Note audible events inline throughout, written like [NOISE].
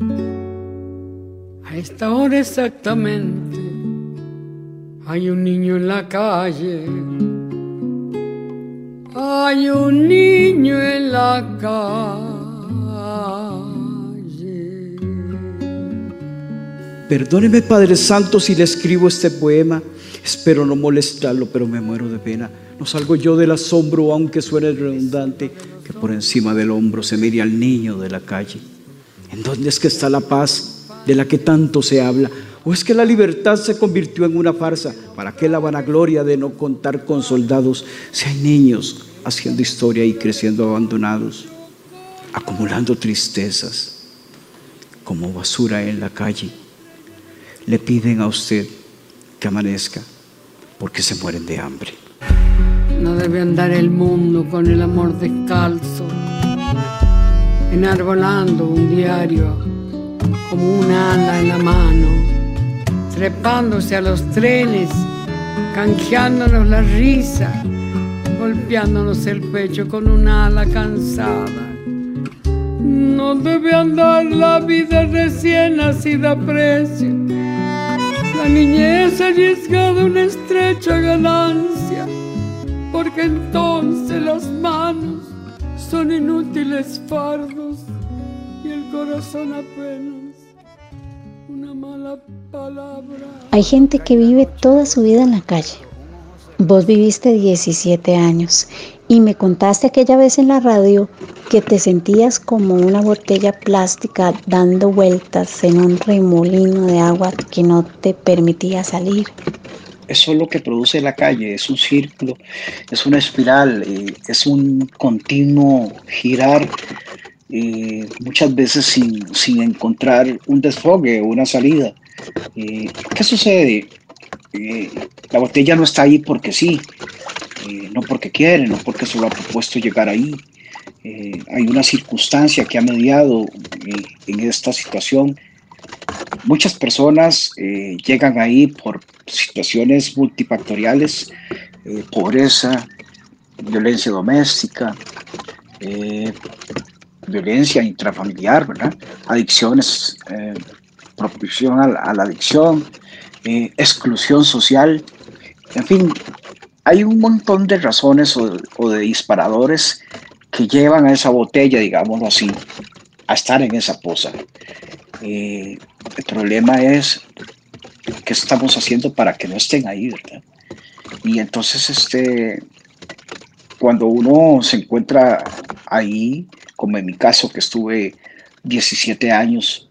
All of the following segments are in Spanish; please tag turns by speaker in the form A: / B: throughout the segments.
A: A esta hora exactamente hay un niño en la calle. Hay un niño en la calle.
B: Perdóneme Padre Santo si le escribo este poema. Espero no molestarlo, pero me muero de pena. No salgo yo del asombro, aunque suene redundante, que por encima del hombro se mire al niño de la calle. ¿En dónde es que está la paz de la que tanto se habla? ¿O es que la libertad se convirtió en una farsa? ¿Para qué la vanagloria de no contar con soldados si hay niños haciendo historia y creciendo abandonados, acumulando tristezas como basura en la calle? Le piden a usted que amanezca porque se mueren de hambre.
A: No debe andar el mundo con el amor descalzo, enarbolando un diario como un ala en la mano, trepándose a los trenes, canjeándonos la risa, golpeándonos el pecho con un ala cansada. No debe andar la vida recién nacida precio. La niñez arriesgada una estrecha ganancia porque entonces las manos son inútiles fardos y el corazón apenas una mala palabra.
C: Hay gente que vive toda su vida en la calle. Vos viviste 17 años y me contaste aquella vez en la radio que te sentías como una botella plástica dando vueltas en un remolino de agua que no te permitía salir.
D: Eso es lo que produce la calle, es un círculo, es una espiral, eh, es un continuo girar, eh, muchas veces sin, encontrar un desfogue o una salida. Eh, ¿Qué sucede? la botella no está ahí porque sí, no porque quiere, no porque se lo ha propuesto llegar ahí. hay una circunstancia que ha mediado en esta situación Muchas personas eh, llegan ahí por situaciones multifactoriales, eh, pobreza, violencia doméstica, eh, violencia intrafamiliar, adicciones, propulsión a, la adicción, exclusión social, en fin, hay un montón de razones o, de disparadores que llevan a esa botella, digámoslo así, a estar en esa poza. Eh, el problema es qué estamos haciendo para que no estén ahí. Y entonces, este, cuando uno se encuentra ahí, como en mi caso, que estuve 17 años,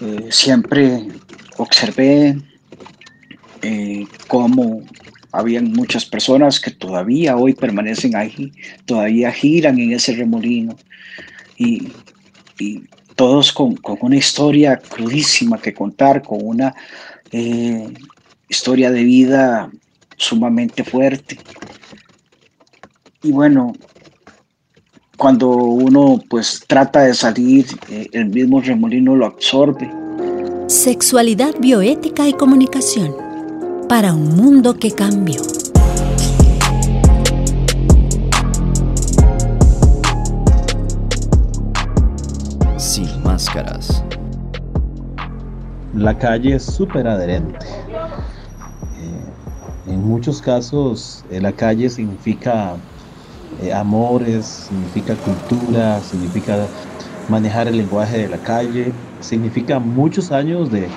D: eh, siempre observé eh, cómo habían muchas personas que todavía hoy permanecen ahí, todavía giran en ese remolino y, y todos con, una historia crudísima que contar, con una eh, historia de vida sumamente fuerte. Y bueno, cuando uno pues trata de salir, eh, el mismo remolino lo absorbe.
E: Sexualidad bioética y comunicación para un mundo que cambió.
F: La calle es súper adherente. Eh, en muchos casos eh, la calle significa eh, amores, significa cultura, significa manejar el lenguaje de la calle, significa muchos años de,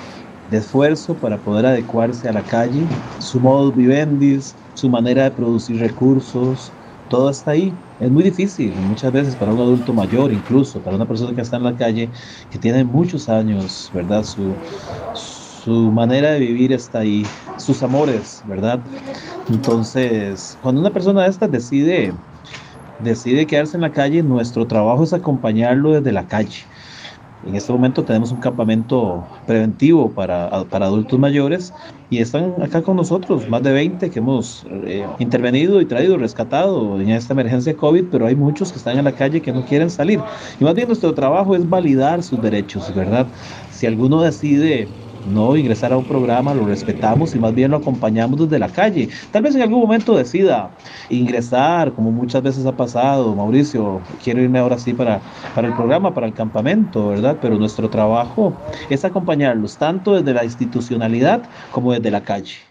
F: de esfuerzo para poder adecuarse a la calle, su modus vivendi, su manera de producir recursos, todo está ahí. Es muy difícil muchas veces para un adulto mayor, incluso para una persona que está en la calle, que tiene muchos años, ¿verdad? Su, su manera de vivir está ahí, sus amores, ¿verdad? Entonces, cuando una persona de estas decide, decide quedarse en la calle, nuestro trabajo es acompañarlo desde la calle. En este momento tenemos un campamento preventivo para, para adultos mayores y están acá con nosotros, más de 20 que hemos eh, intervenido y traído, rescatado en esta emergencia COVID, pero hay muchos que están en la calle que no quieren salir. Y más bien nuestro trabajo es validar sus derechos, ¿verdad? Si alguno decide no ingresar a un programa, lo respetamos y más bien lo acompañamos desde la calle. Tal vez en algún momento decida ingresar, como muchas veces ha pasado, Mauricio, quiero irme ahora sí para, para el programa, para el campamento, ¿verdad? Pero nuestro trabajo es acompañarlos tanto desde la institucionalidad como desde la calle.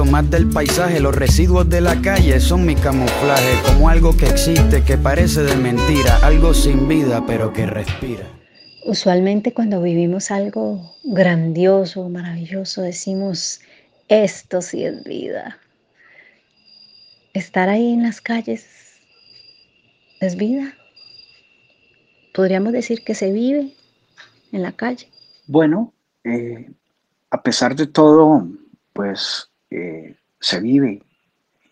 G: más del paisaje. Los residuos de la calle son mi camuflaje, como algo que existe, que parece de mentira, algo sin vida, pero que respira.
C: Usualmente cuando vivimos algo grandioso, maravilloso, decimos, esto sí es vida. Estar ahí en las calles es vida. Podríamos decir que se vive en la calle.
D: Bueno, eh, a pesar de todo, pues eh, se vive.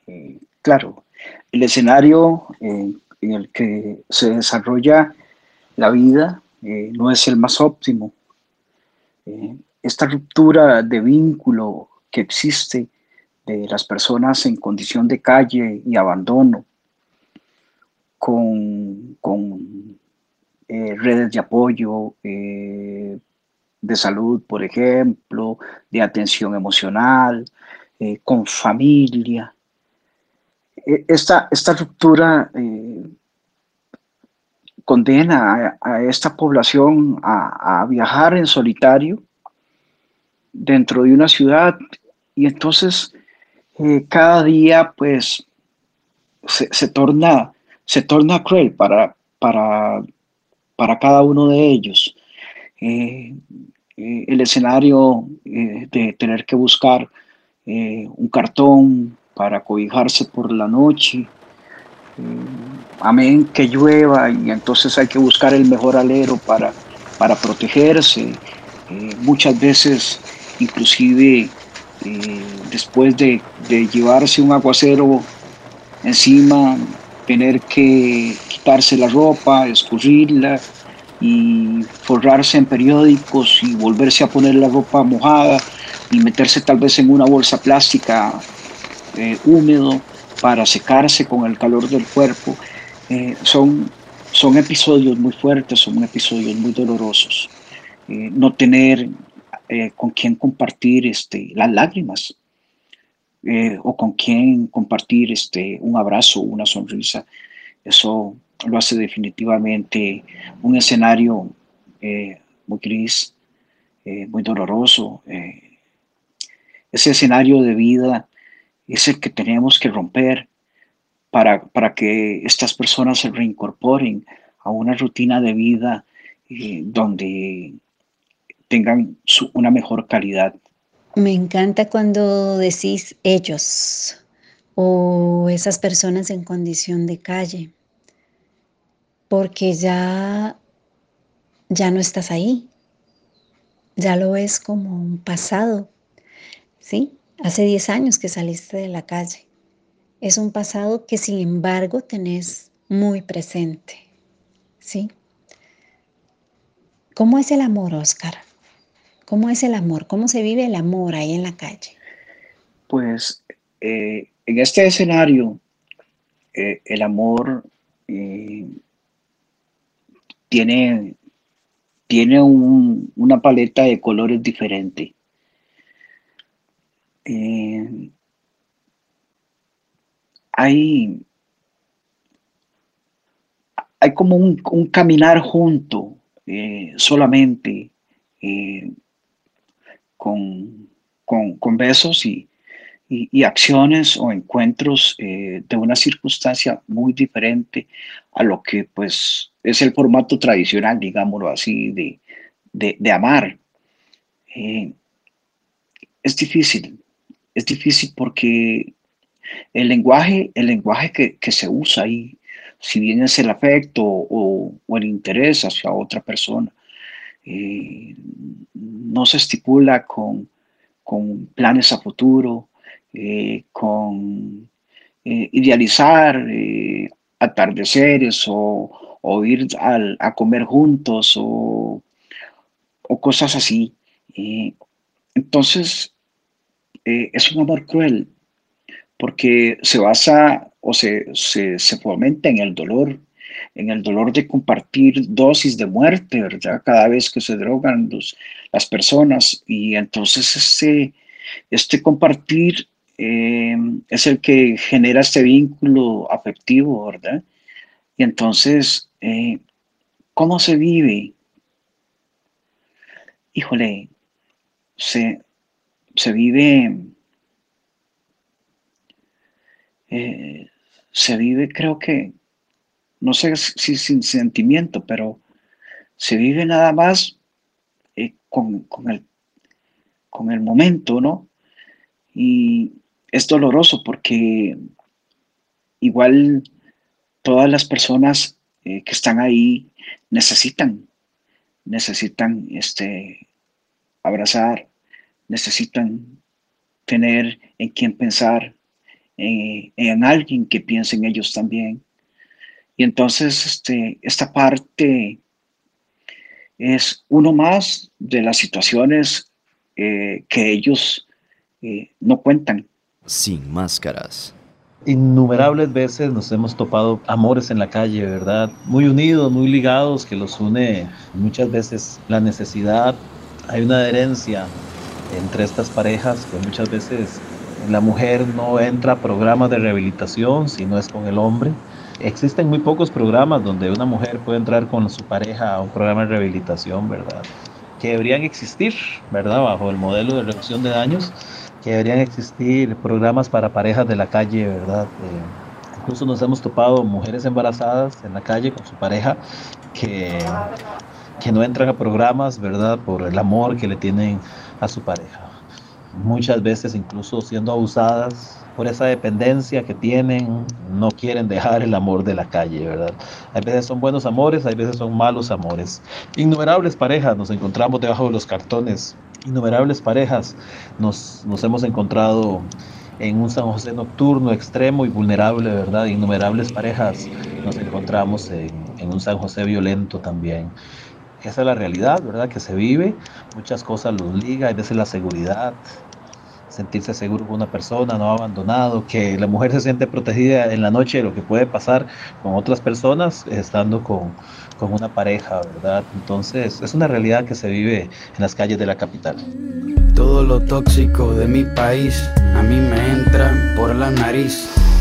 D: Eh, claro, el escenario eh, en el que se desarrolla la vida no es el más óptimo. esta ruptura de vínculo que existe de las personas en condición de calle y abandono, con, con redes de apoyo, de salud, por ejemplo, de atención emocional, eh, con familia. E, esta, esta ruptura eh, condena a, esta población a, viajar en solitario dentro de una ciudad y entonces eh, cada día pues se, torna, se torna cruel para, para, para cada uno de ellos. el escenario de tener que buscar eh, un cartón para cobijarse por la noche. Eh, amén, que llueva y entonces hay que buscar el mejor alero para, para protegerse. Eh, muchas veces, inclusive después de, de llevarse un aguacero encima, tener que quitarse la ropa, escurrirla y forrarse en periódicos y volverse a poner la ropa mojada y meterse tal vez en una bolsa plástica eh, húmedo para secarse con el calor del cuerpo, eh, son, son episodios muy fuertes, son episodios muy dolorosos. Eh, no tener con quién compartir este, las lágrimas o con quién compartir este, un abrazo, una sonrisa, eso lo hace definitivamente un escenario muy gris, muy doloroso ese escenario de vida es el que tenemos que romper para, para que estas personas se reincorporen a una rutina de vida eh, donde tengan una mejor calidad.
C: Me encanta cuando decís ellos o esas personas en condición de calle, porque ya, ya no estás ahí, ya lo ves como un pasado, ¿sí? Hace 10 años que saliste de la calle. Es un pasado que sin embargo tenés muy presente, ¿sí? ¿Cómo es el amor, Oscar? ¿Cómo es el amor? ¿Cómo se vive el amor ahí en la calle?
D: Pues eh, en este escenario, eh, el amor eh, tiene, tiene una paleta de colores diferente. Eh, hay, hay como un, caminar junto eh, solamente eh, con, besos y, acciones o encuentros de una circunstancia muy diferente a lo que pues es el formato tradicional, digámoslo así, de, de amar. es difícil, es difícil porque el lenguaje, el lenguaje que, se usa ahí, si bien es el afecto o, el interés hacia otra persona, eh, no se estipula con, planes a futuro, eh, con eh, idealizar atardeceres o, ir a comer juntos o, cosas así. entonces, es un amor cruel porque se basa o se, se, se fomenta en el dolor, en el dolor de compartir dosis de muerte, ¿verdad? Cada vez que se drogan las personas. Y entonces este, este compartir eh, es el que genera este vínculo afectivo, ¿verdad? Y entonces, eh, ¿cómo se vive? Híjole, se, se vive, eh, se vive creo que no sé si sin sentimiento, pero se vive nada más eh, con, el, con el momento, ¿no? Y es doloroso porque igual todas las personas eh, que están ahí necesitan, necesitan este, abrazar, necesitan tener en quien pensar, en alguien que piense en ellos también. Y entonces este, esta parte es uno más de las situaciones eh, que ellos eh, no cuentan.
H: Sin máscaras.
F: Innumerables veces nos hemos topado amores en la calle, ¿verdad? Muy unidos, muy ligados, que los une muchas veces la necesidad. Hay una adherencia entre estas parejas que muchas veces la mujer no entra a programas de rehabilitación si no es con el hombre existen muy pocos programas donde una mujer puede entrar con su pareja a un programa de rehabilitación, ¿verdad? Que deberían existir, ¿verdad? Bajo el modelo de reducción de daños, que deberían existir programas para parejas de la calle, ¿verdad? Eh, incluso nos hemos topado mujeres embarazadas en la calle con su pareja que, que no entran a programas, ¿verdad? Por el amor que le tienen a su pareja. Muchas veces incluso siendo abusadas por esa dependencia que tienen, no quieren dejar el amor de la calle, ¿verdad? Hay veces son buenos amores, hay veces son malos amores. Innumerables parejas nos encontramos debajo de los cartones, innumerables parejas nos, nos hemos encontrado en un San José nocturno, extremo y vulnerable, ¿verdad? Innumerables parejas nos encontramos en, en un San José violento también. Esa es la realidad, ¿verdad? Que se vive, muchas cosas los liga, hay veces la seguridad, sentirse seguro con una persona, no abandonado, que la mujer se siente protegida en la noche de lo que puede pasar con otras personas estando con, con una pareja, ¿verdad? Entonces es una realidad que se vive en las calles de la capital.
G: Todo lo tóxico de mi país a mí me entra por la nariz.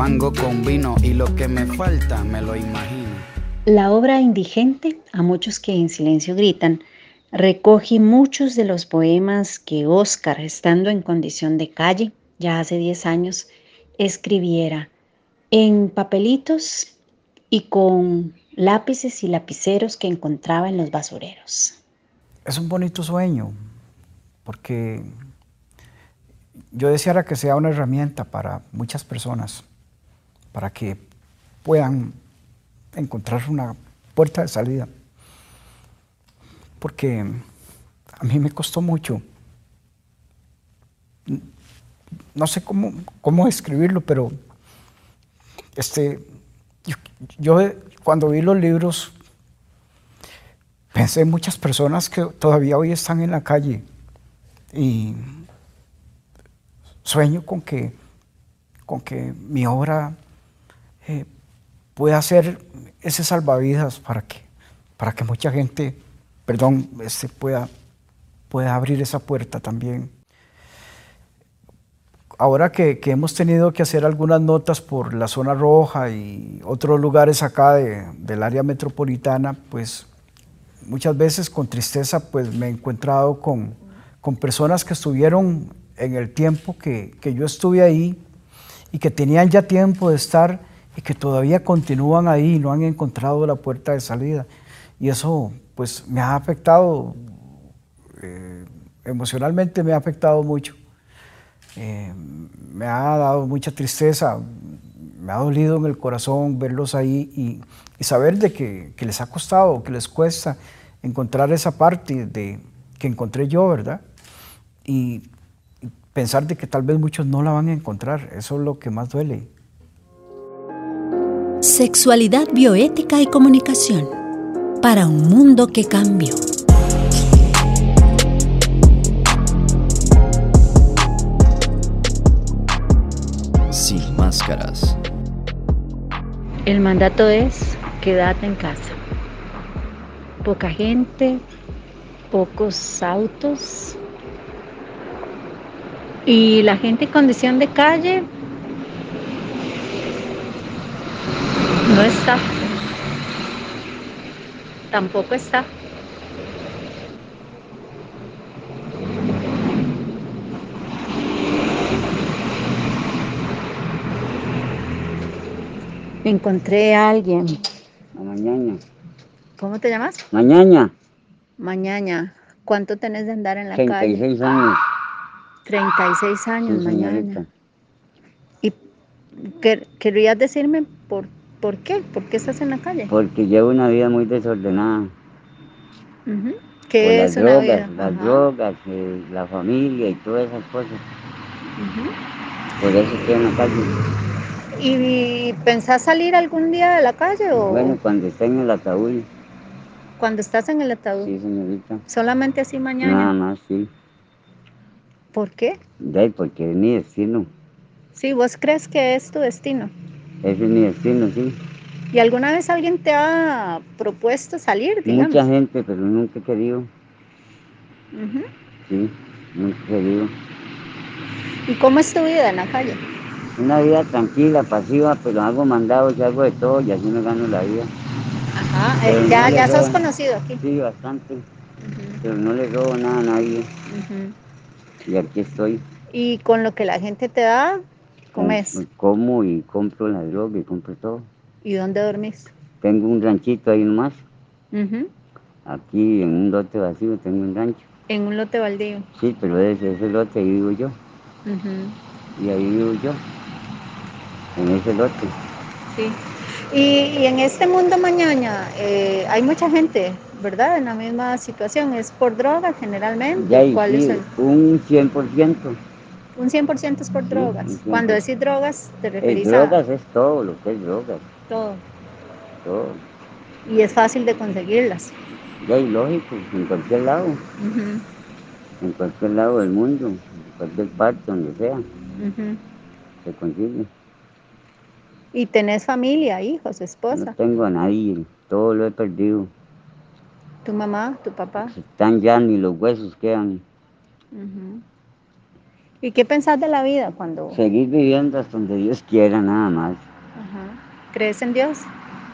G: fango con vino y lo que me falta me lo imagino.
C: La obra Indigente, a muchos que en silencio gritan, recoge muchos de los poemas que Oscar, estando en condición de calle, ya hace 10 años, escribiera en papelitos y con lápices y lapiceros que encontraba en los basureros.
I: Es un bonito sueño, porque yo deseara que sea una herramienta para muchas personas, para que puedan encontrar una puerta de salida. Porque a mí me costó mucho. No sé cómo, cómo escribirlo, pero este, yo, cuando vi los libros pensé en muchas personas que todavía hoy están en la calle y sueño con que, con que mi obra eh, pueda ser ese salvavidas para que, para que mucha gente, perdón, este, pueda, pueda abrir esa puerta también. Ahora que, hemos tenido que hacer algunas notas por la zona roja y otros lugares acá del área metropolitana, pues muchas veces con tristeza pues me he encontrado con, con personas que estuvieron en el tiempo que, que yo estuve ahí y que tenían ya tiempo de estar y que todavía continúan ahí y no han encontrado la puerta de salida. Y eso pues me ha afectado, eh, emocionalmente me ha afectado mucho. Eh, me ha dado mucha tristeza, me ha dolido en el corazón verlos ahí y, y saber de que, que, les ha costado, que les cuesta encontrar esa parte de, que encontré yo, ¿verdad? Y, pensar de que tal vez muchos no la van a encontrar, eso es lo que más duele.
E: Sexualidad bioética y comunicación para un mundo que cambió.
H: Sin máscaras.
J: El mandato es quédate en casa. Poca gente, pocos autos y la gente en condición de calle no está. Tampoco está. Encontré a alguien.
K: Mañana.
J: ¿Cómo te llamas?
K: Mañana.
J: Mañana. ¿Cuánto tenés de andar en la
K: 36
J: calle?
K: años.
J: 36 años,
K: Sí,
J: mañana.
K: señorita.
J: ¿Y quer- querrías decirme por, por qué? ¿Por qué estás en la calle?
K: Porque llevo una vida muy desordenada.
J: ¿Qué
K: las
J: es una
K: drogas,
J: vida?
K: las
J: Ajá.
K: drogas, eh, la familia y todas esas cosas. Por eso estoy en la calle.
J: ¿Y pensás salir algún día de la calle o
K: Bueno, cuando esté en el ataúd,
J: cuando estás en el ataúd?
K: sí, señorita.
J: Solamente así mañana.
K: Nada más, sí.
J: ¿Por qué?
K: De porque es mi destino.
J: Sí, vos crees que es tu destino.
K: Ese es mi destino, sí.
J: ¿Y alguna vez alguien te ha propuesto salir, digamos?
K: Mucha gente, pero nunca he querido. Sí, nunca he querido.
J: ¿Y cómo es tu vida en la calle?
K: Una vida tranquila, pasiva, pero hago mandados y hago de todo y así me gano la vida.
J: Ajá, eh,
K: no
J: ya,
K: le
J: ya sos conocido aquí.
K: Sí, bastante. Pero no le robo nada a nadie. Y aquí estoy.
J: Y con lo que la gente te da, comes.
K: Com- Como y compro la droga y compro todo.
J: ¿Y dónde dormís?
K: Tengo un ranchito ahí nomás.
J: Ujú.
K: Aquí en un lote vacío tengo un rancho.
J: En un lote baldío.
K: Sí, pero ese, ese lote ahí vivo yo. Y ahí vivo yo. En ese lote.
J: Sí. Y, y en este mundo mañana eh, hay mucha gente, ¿verdad? En la misma situación. ¿Es por drogas generalmente?
K: Ya
J: ¿Cuál
K: sí,
J: es el-
K: un 100%.
J: Un 100% es por drogas. Cuando
K: 100%.
J: decís drogas, te referís a
K: drogas es todo lo que es drogas.
J: todo.
K: Todo.
J: Y es fácil de conseguirlas.
K: Ya hay lógico, en cualquier lado.
J: Ujú,
K: En cualquier lado del mundo. En cualquier parte, donde sea. Se consigue.
J: Y tenés familia, hijos,
K: No
J: esposa,
K: tengo a nadie. Todo lo he perdido.
J: tu mamá, tu papá.
K: Están ya ni los huesos quedan.
J: Ujú. ¿Y qué pensás de la vida cuando
K: Seguir viviendo hasta donde Dios quiera, nada más.
J: Ajá. crees en Dios?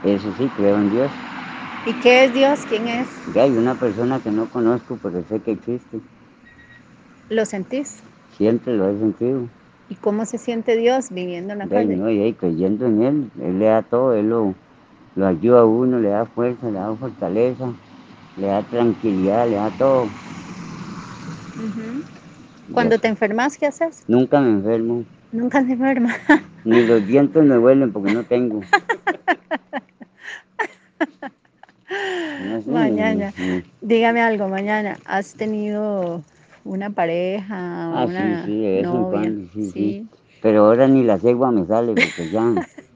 K: Eso sí, creo en Dios.
J: ¿Y qué es Dios? ¿Quién es?
K: Ya hay una persona que no conozco, pero sé que existe.
J: ¿Lo sentís?
K: Siempre lo he sentido.
J: ¿Y cómo se siente Dios viviendo en la calle?
K: no, y ahí creyendo en Él, Él le da todo, Él lo, lo ayuda a uno, le da fuerza, le da fortaleza, le da tranquilidad, le da todo.
J: Ujú. Cuando te enfermas, ¿qué haces?
K: Nunca me enfermo,
J: Nunca te enfermas. [LAUGHS]
K: ni los dientes me huelen porque no tengo. [LAUGHS] No sé,
J: Mañana. Dígame algo, mañana. ¿Has tenido una pareja?
K: Ah,
J: una
K: sí, sí, de vez en
J: novia?
K: cuando, sí, sí. Pero ahora ni la cegua me sale porque ya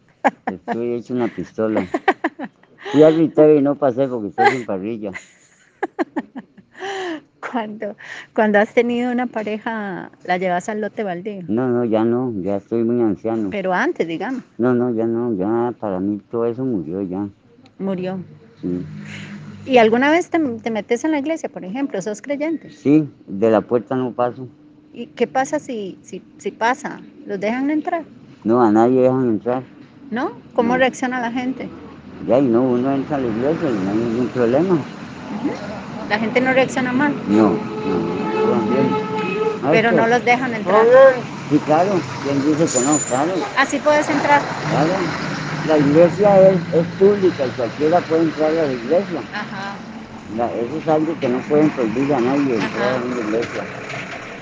K: [LAUGHS] estoy hecho una pistola. Fui al y no pasé porque estoy sin parrilla.
J: Cuando, cuando has tenido una pareja, la llevas al lote baldío.
K: No, no, ya no, ya estoy muy anciano.
J: Pero antes, digamos,
K: No, no, ya no, ya para mí todo eso murió ya.
J: murió.
K: Sí,
J: ¿Y alguna vez te, te metes en la iglesia, por ejemplo? ¿Sos creyente?
K: sí de la puerta no paso.
J: ¿Y qué pasa si, si, si pasa? ¿Los dejan entrar?
K: No, a nadie dejan entrar.
J: ¿No? ¿Cómo
K: No.
J: reacciona la gente?
K: Ya, y no, uno entra a la iglesia y no hay ningún problema.
J: La gente no reacciona mal.
K: No.
J: Pero no los dejan entrar.
K: Sí, claro. ¿Quién dice que no? Claro.
J: Así puedes entrar.
K: Claro. La iglesia es, es pública y cualquiera puede entrar a la iglesia.
J: Ajá.
K: La- eso es algo que no pueden prohibir a nadie entrar a una iglesia.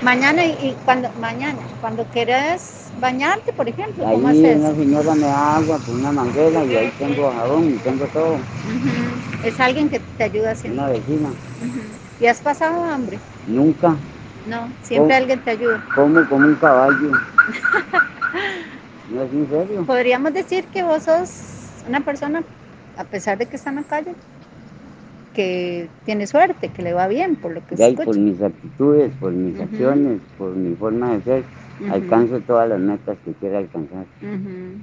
J: Mañana y, y cuando mañana, cuando quieres bañarte, por ejemplo, ¿cómo
K: Ahí
J: haces?
K: una señora me da agua con una manguera y ahí tengo jabón y tengo todo.
J: Es alguien que te ayuda así.
K: Una vecina.
J: ¿Y has pasado hambre?
K: Nunca
J: No, siempre alguien te ayuda.
K: como como un caballo. [LAUGHS] No es en serio.
J: Podríamos decir que vos sos una persona, a pesar de que está en la calle, que tiene suerte, que le va bien, por lo que
K: Ya,
J: se
K: y por
J: escucha.
K: mis actitudes, por mis
J: Ujú.
K: acciones, por mi forma de ser,
J: Ujú.
K: alcanzo todas las metas que quiera alcanzar.
J: Ujú.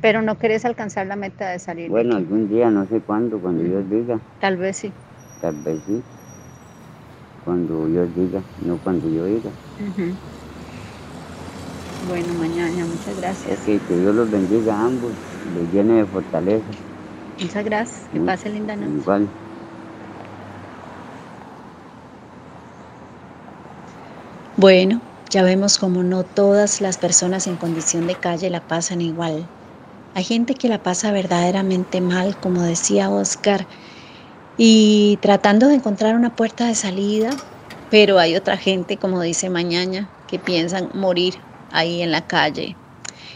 J: Pero no querés alcanzar la meta de salir. de
K: Bueno,
J: aquí.
K: algún día, no sé cuándo, cuando Dios diga,
J: Tal vez sí.
K: tal vez sí. Cuando Dios diga, no cuando yo diga.
J: Bueno, mañana, muchas gracias.
K: Ok, que Dios los bendiga a ambos, los llene de fortaleza.
J: Muchas gracias. Que pase linda noche.
K: Igual.
C: Bueno, ya vemos como no todas las personas en condición de calle la pasan igual. Hay gente que la pasa verdaderamente mal, como decía Oscar, y tratando de encontrar una puerta de salida, pero hay otra gente, como dice Mañana, que piensan morir ahí en la calle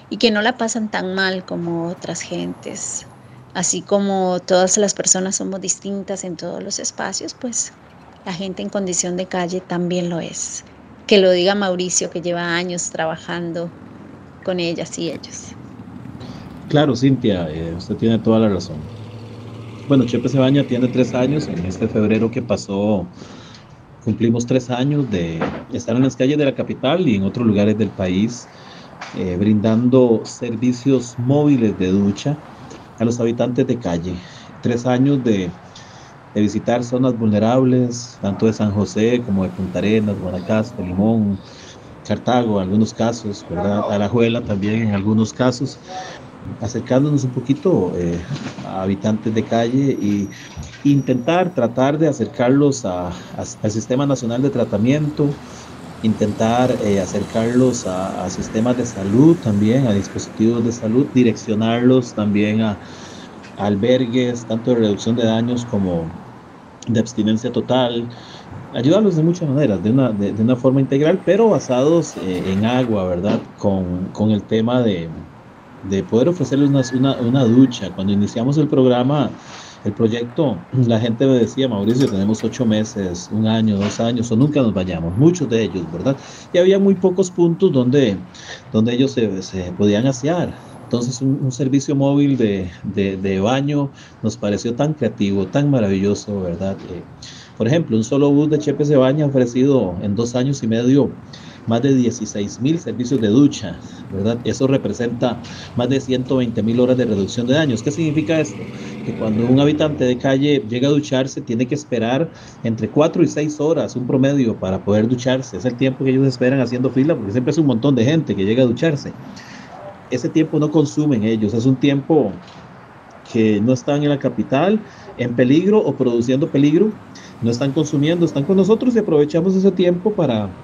C: y que no la pasan tan mal como otras gentes. Así como todas las personas somos distintas en todos los espacios, pues la gente en condición de calle también lo es. Que lo diga Mauricio, que lleva años trabajando con ellas y ellos.
F: Claro, Cintia, eh, usted tiene toda la razón. Bueno, Chepe Cebaña tiene tres años. En este febrero que pasó, cumplimos tres años de estar en las calles de la capital y en otros lugares del país, eh, brindando servicios móviles de ducha a los habitantes de calle. Tres años de, de visitar zonas vulnerables, tanto de San José como de Punta Arenas, Guanacaste, Limón, Cartago, en algunos casos, ¿verdad? Alajuela también en algunos casos acercándonos un poquito eh, a habitantes de calle y intentar tratar de acercarlos a- a- al Sistema Nacional de Tratamiento, intentar eh, acercarlos a, a sistemas de salud también, a dispositivos de salud, direccionarlos también a, albergues, tanto de reducción de daños como de abstinencia total, ayudarlos de muchas maneras, de una, de, una forma integral, pero basados eh, en agua, ¿verdad? Con, con el tema de, de poder ofrecerles una, una, una ducha. Cuando iniciamos el programa, el proyecto, [CLEARS THROAT] la gente me decía, Mauricio, tenemos ocho meses, un año, dos años, o nunca nos bañamos, muchos de ellos, ¿verdad? Y había muy pocos puntos donde, donde ellos se, se podían asear. Entonces un, servicio móvil de, de, de baño nos pareció tan creativo, tan maravilloso, ¿verdad? Eh, por ejemplo, un solo bus de Chepe Cebaña ha ofrecido en dos años y medio más de 16 mil servicios de ducha, ¿verdad? Eso representa más de 120 mil horas de reducción de daños. ¿Qué significa esto? Que cuando un habitante de calle llega a ducharse, tiene que esperar entre 4 y 6 horas, un promedio, para poder ducharse. Es el tiempo que ellos esperan haciendo fila, porque siempre es un montón de gente que llega a ducharse. Ese tiempo no consumen ellos, es un tiempo que no están en la capital en peligro o produciendo peligro, no están consumiendo, están con nosotros y aprovechamos ese tiempo para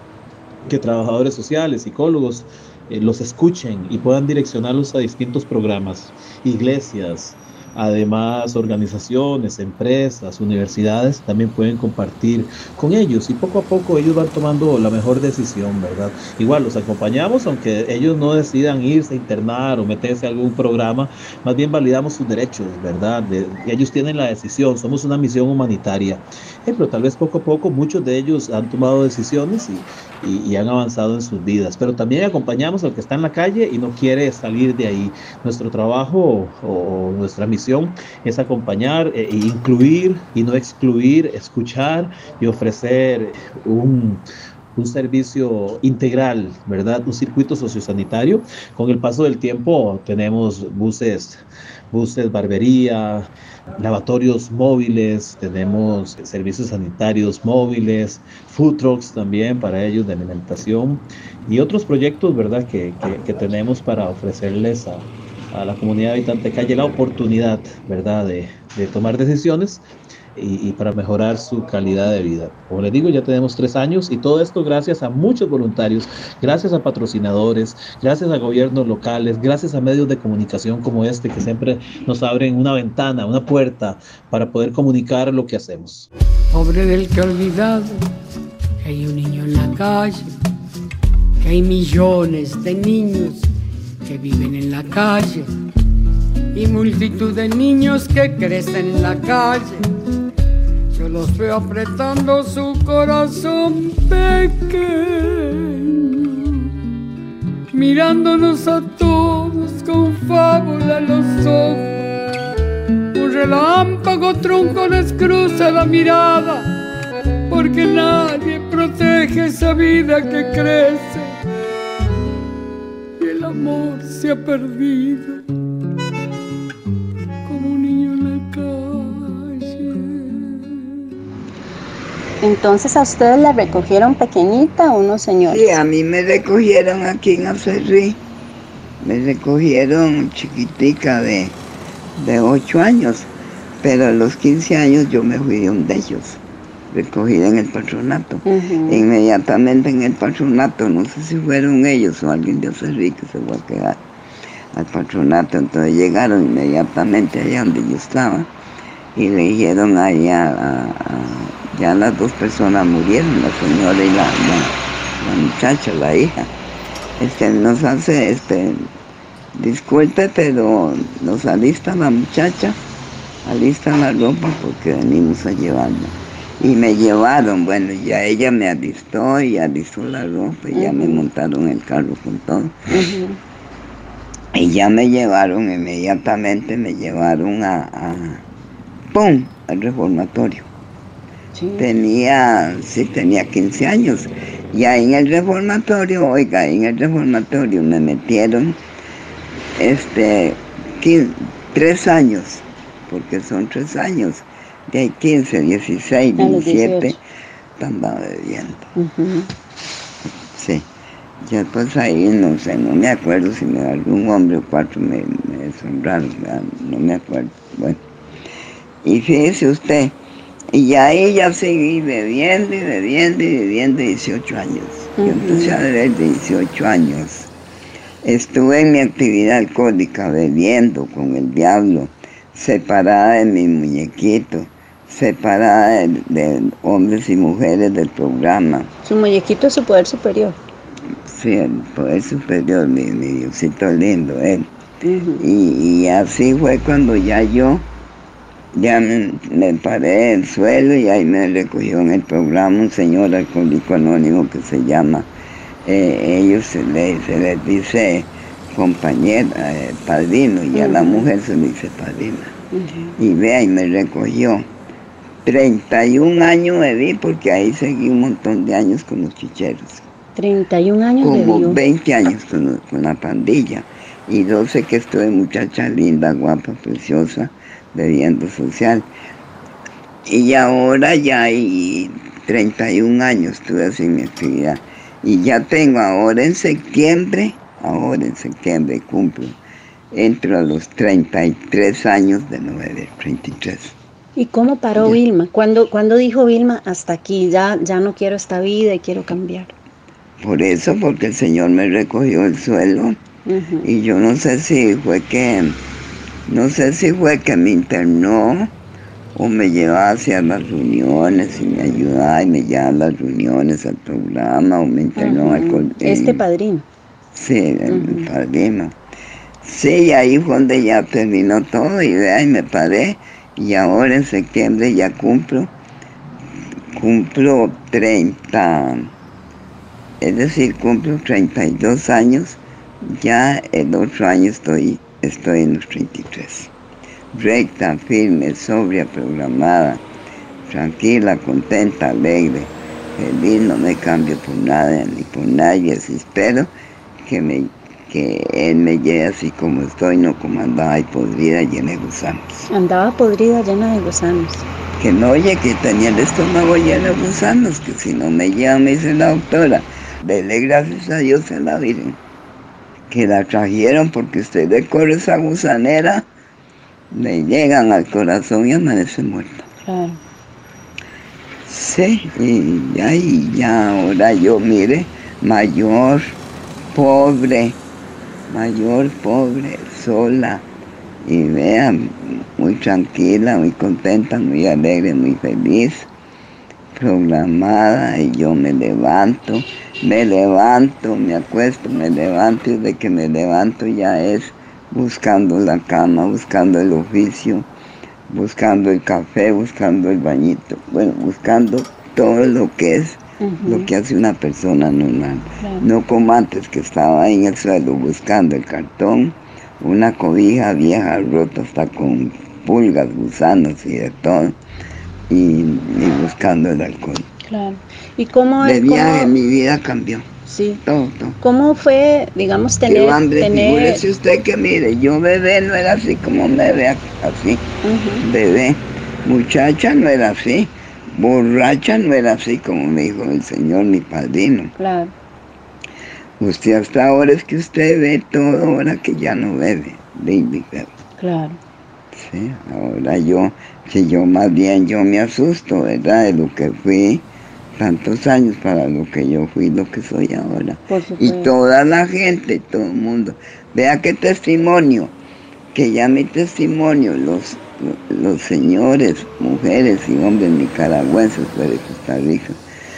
F: que trabajadores sociales, psicólogos, eh, los escuchen y puedan direccionarlos a distintos programas, iglesias, además organizaciones, empresas, universidades también pueden compartir con ellos y poco a poco ellos van tomando la mejor decisión, ¿verdad? Igual los acompañamos, aunque ellos no decidan irse a internar o meterse a algún programa, más bien validamos sus derechos, ¿verdad? De- ellos tienen la decisión, somos una misión humanitaria, Eh, pero tal vez poco a poco muchos de ellos han tomado decisiones y, y- y han avanzado en sus vidas, pero también acompañamos al que está en la calle y no quiere salir de ahí. Nuestro trabajo o, o nuestra misión es acompañar e e incluir y no excluir, escuchar y ofrecer un, un servicio integral, ¿verdad? Un circuito sociosanitario. Con el paso del tiempo tenemos buses, buses, barbería, lavatorios móviles, tenemos servicios sanitarios móviles, food trucks también para ellos de alimentación y otros proyectos, ¿verdad? Que, que- que tenemos para ofrecerles a, a la comunidad habitante de calle la oportunidad, ¿verdad? De, tomar decisiones y, para mejorar su calidad de vida. Como les digo, ya tenemos tres años y todo esto gracias a muchos voluntarios, gracias a patrocinadores, gracias a gobiernos locales, gracias a medios de comunicación como este que siempre nos abren una ventana, una puerta para poder comunicar lo que hacemos.
A: Pobre del que olvidado que hay un niño en la calle, que hay millones de niños que viven en la calle y multitud de niños que crecen en la calle. Yo los veo apretando su corazón pequeño, mirándonos a todos con fábula en los ojos. Un relámpago tronco les cruza la mirada, porque nadie protege esa vida que crece se ha perdido.
L: Entonces a ustedes la recogieron pequeñita unos señores.
M: Sí, a mí me recogieron aquí en Acerrí. Me recogieron chiquitica de, de 8 años, pero a los 15 años yo me fui de un de ellos, recogida en el patronato. Inmediatamente en el patronato, no sé si fueron ellos o alguien de Acerrí que se fue a quedar al patronato, entonces llegaron inmediatamente allá donde yo estaba y le dijeron allá a ya las dos personas murieron, la señora y la, muchacha, la hija. Este, nos hace, este, disculpe, pero nos alista la muchacha, alista la ropa porque venimos a llevarla. Y me llevaron, bueno, ya ella me alistó y alistó la ropa y ya me montaron el carro con todo. Y ya me llevaron inmediatamente, me llevaron a, a ¡pum!, al reformatorio. Tenía, sí, tenía 15 años. Y ahí en el reformatorio, oiga, en el reformatorio me metieron este, tres años, porque son tres años. De ahí 15, 16, 17, estaba bebiendo. Sí. Ya pues ahí no sé, no me acuerdo si me algún hombre o cuatro me, me no me acuerdo. Bueno. Y fíjese usted, y ahí ya seguí bebiendo y bebiendo y bebiendo 18 años. Yo empecé a beber 18 años. Estuve en mi actividad alcohólica bebiendo con el diablo, separada de mi muñequito, separada de, hombres y mujeres del programa.
L: Su muñequito es su poder superior.
M: Sí, el poder superior, mi, Diosito lindo, él. y así fue cuando ya yo ya me, paré en el suelo y ahí me recogió en el programa un señor alcohólico anónimo que se llama, eh, ellos se, les dice compañera, eh, padrino, y a la mujer se le dice padrina. Y vea, y me recogió. 31 años me vi porque ahí seguí un montón de años con los chicheros.
L: 31 años
M: Como 20 años con, con la pandilla. Y 12 que estuve muchacha linda, guapa, preciosa de social. Y ahora ya hay 31 años estuve haciendo mi actividad. Y ya tengo ahora en septiembre, ahora en septiembre cumplo, entro a los 33 años de 9, 33.
L: ¿Y cómo paró Vilma? ¿Cuándo, dijo Vilma, hasta aquí, ya, ya no quiero esta vida y quiero cambiar?
M: Por eso, porque el Señor me recogió el suelo. Y yo no sé si fue que no sé si fue que me internó o me llevaba hacia las reuniones y me ayudaba y me llevaba a las reuniones al programa o me internó al
L: Este padrino.
M: Sí, el padrino. Sí, ahí fue donde ya terminó todo y ahí me paré y ahora en septiembre ya cumplo, cumplo 30, es decir, cumplo 32 años, ya el otro año estoy estoy en los 33. Recta, firme, sobria, programada, tranquila, contenta, alegre, feliz, no me cambio por nada ni por nadie, así espero que, me, que Él me lleve así como estoy, no como andaba y podrida llena de gusanos.
L: Andaba podrida llena de gusanos.
M: Que no oye que tenía el estómago lleno de gusanos, que si no me lleva, me dice la doctora, dele gracias a Dios en la Virgen que la trajeron porque usted corre esa gusanera, le llegan al corazón y amanece muerta.
L: Claro.
M: Sí, y ya, y ya ahora yo, mire, mayor, pobre, mayor, pobre, sola, y vean, muy tranquila, muy contenta, muy alegre, muy feliz, programada, y yo me levanto, me levanto, me acuesto, me levanto, y de que me levanto ya es buscando la cama, buscando el oficio, buscando el café, buscando el bañito, bueno, buscando todo lo que es lo que hace una persona normal.
L: Claro.
M: No como antes que estaba ahí en el suelo buscando el cartón, una cobija vieja rota hasta con pulgas, gusanos y de todo, y, y buscando el alcohol.
L: Claro. ¿Y cómo,
M: De viaje
L: cómo-
M: mi vida cambió.
L: Sí.
M: Todo, todo.
L: cómo fue, digamos, tener...
M: Hambre,
L: tener
M: figúrese usted que mire, yo bebé no era así como me ve así, bebé, muchacha no era así, borracha no era así como me dijo el Señor, mi padrino.
L: Claro.
M: Usted hasta ahora es que usted ve todo ahora que ya no bebe, bebe.
L: Claro.
M: Sí, ahora yo, que yo más bien yo me asusto, ¿verdad? De lo que fui tantos años para lo que yo fui, lo que soy ahora. Y toda la gente, todo el mundo. Vea qué testimonio, que ya mi testimonio, los, los señores, mujeres y hombres nicaragüenses pues, de Costa Rica,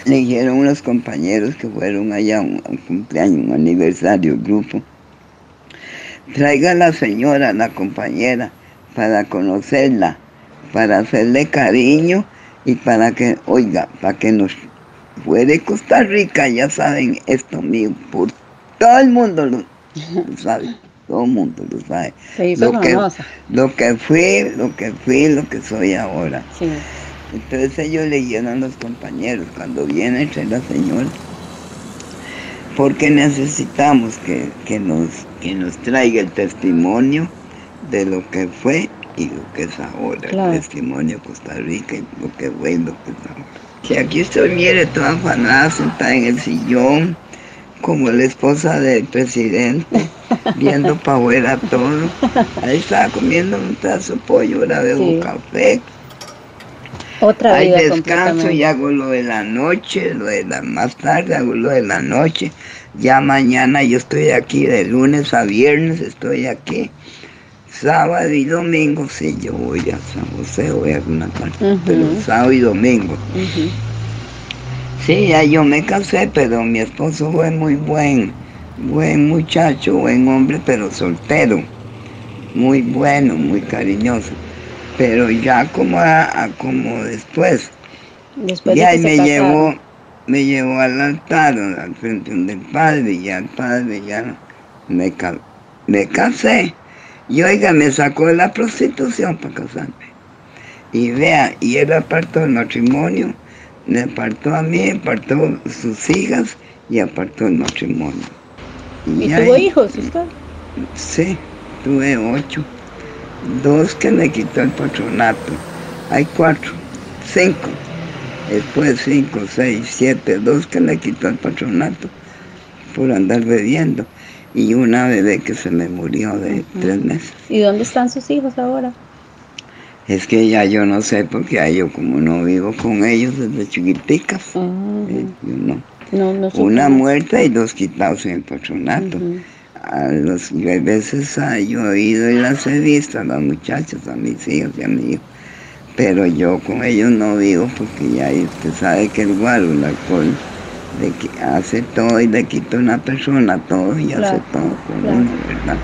M: le dijeron unos compañeros que fueron allá a un, cumpleaños, un aniversario, grupo. Traiga a la señora, la compañera, para conocerla, para hacerle cariño y para que, oiga, para que nos fue de Costa Rica, ya saben esto mío, por todo el mundo lo, lo sabe, todo el mundo lo sabe.
L: Se hizo
M: lo que, lo que fui, lo que fui, lo que soy ahora.
L: Sí.
M: Entonces ellos leyeron a los compañeros cuando viene entre la señora, porque necesitamos que, que nos, que nos traiga el testimonio de lo que fue y lo que es ahora,
L: Claro.
M: el testimonio de Costa Rica y lo que fue y lo que es ahora. Si aquí estoy, mire, toda afanada, sentada en el sillón, como la esposa del presidente, [LAUGHS] viendo para afuera todo. Ahí estaba comiendo un pedazo de pollo, ahora bebo
L: Sí.
M: café,
L: Otra
M: Hay
L: vida
M: descanso y hago lo de la noche, lo de la más tarde hago lo de la noche. Ya mañana yo estoy aquí de lunes a viernes, estoy aquí. Sábado y domingo, sí, yo voy a San José, voy a alguna parte, pero sábado y domingo. Sí, ya yo me casé, pero mi esposo fue muy buen, buen muchacho, buen hombre, pero soltero. Muy bueno, muy cariñoso. Pero ya como, a- a- como después,
L: Después
M: y
L: de
M: ahí
L: que se
M: me
L: casaron.
M: llevó, me llevó al altar, al frente del padre, y ya el padre ya me, me casé. Y oiga, me sacó de la prostitución para casarme. Y vea, y él apartó el matrimonio, me apartó a mí, apartó sus hijas y apartó el matrimonio.
L: ¿Y tuvo hijos usted?
M: Sí, tuve ocho. Dos que me quitó el patronato. Hay cuatro, cinco. Después cinco, seis, siete, dos que me quitó el patronato por andar bebiendo. Y una bebé que se me murió de tres meses.
L: ¿Y dónde están sus hijos ahora?
M: Es que ya yo no sé porque ya yo como no vivo con ellos desde chiquiticas. eh, yo no.
L: No, no supe
M: Una muerta y dos quitados en el patronato. A los a veces ah, yo he ido y las he visto a las muchachas, a mis hijos y a mi hijo. Pero yo con ellos no vivo porque ya usted sabe que el guaro, el alcohol, de que hace todo y le quita una persona todo y hace todo
L: claro.
M: uno, ¿verdad?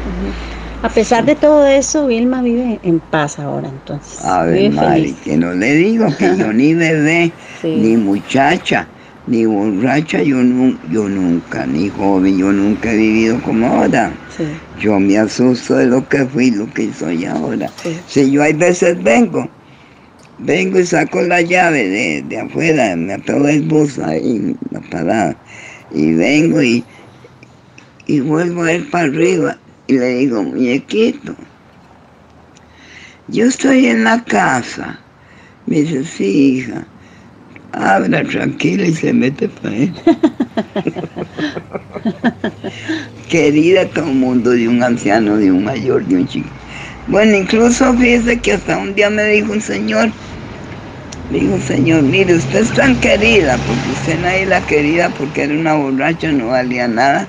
L: A pesar de todo eso, Vilma vive en paz ahora, entonces.
M: A ver, Mari, que no le digo que yo ni [LAUGHS] bebé,
L: Sí.
M: ni muchacha, ni borracha, yo, nu- yo nunca, ni joven, yo nunca he vivido como ahora.
L: Sí.
M: Yo me asusto de lo que fui, lo que soy ahora. Si yo hay veces vengo, vengo y saco la llave de, de afuera, me atado el bus ahí la parada, y vengo y, y vuelvo a ir para arriba y le digo, muñequito, yo estoy en la casa. Me dice, sí, hija. Abra tranquila y se mete para él. [LAUGHS] Querida todo el mundo, de un anciano, de un mayor, de un chico. Bueno, incluso fíjese que hasta un día me dijo un señor, Digo, señor, mire, usted es tan querida, porque usted nadie la quería porque era una borracha, no valía nada.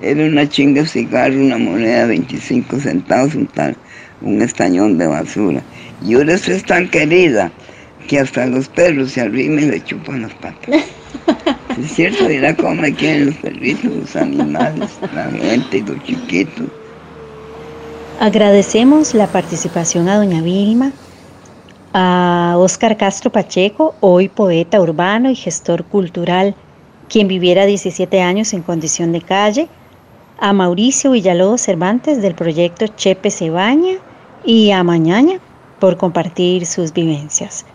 M: Era una chinga de cigarro, una moneda de 25 centavos, un, tal, un estañón de basura. Y ahora usted es tan querida que hasta los perros se arrimen y le chupan las patas. [LAUGHS] es cierto, mira cómo me quieren los perritos, los animales, la gente y los chiquitos.
C: Agradecemos la participación a doña Vilma, a Óscar Castro Pacheco, hoy poeta urbano y gestor cultural, quien viviera 17 años en condición de calle, a Mauricio Villalobos Cervantes del proyecto Chepe Cebaña y a Mañaña por compartir sus vivencias.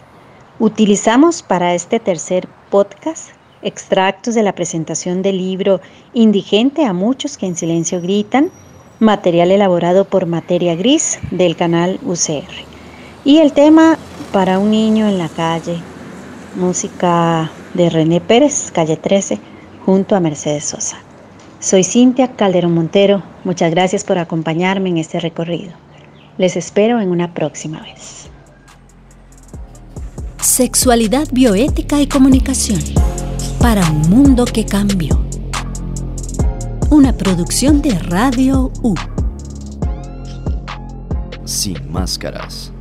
C: Utilizamos para este tercer podcast extractos de la presentación del libro Indigente a muchos que en silencio gritan, material elaborado por Materia Gris del canal UCR. Y el tema para un niño en la calle, música de René Pérez, calle 13, junto a Mercedes Sosa. Soy Cintia Calderón Montero, muchas gracias por acompañarme en este recorrido. Les espero en una próxima vez.
E: Sexualidad bioética y comunicación para un mundo que cambió. Una producción de Radio U.
H: Sin máscaras.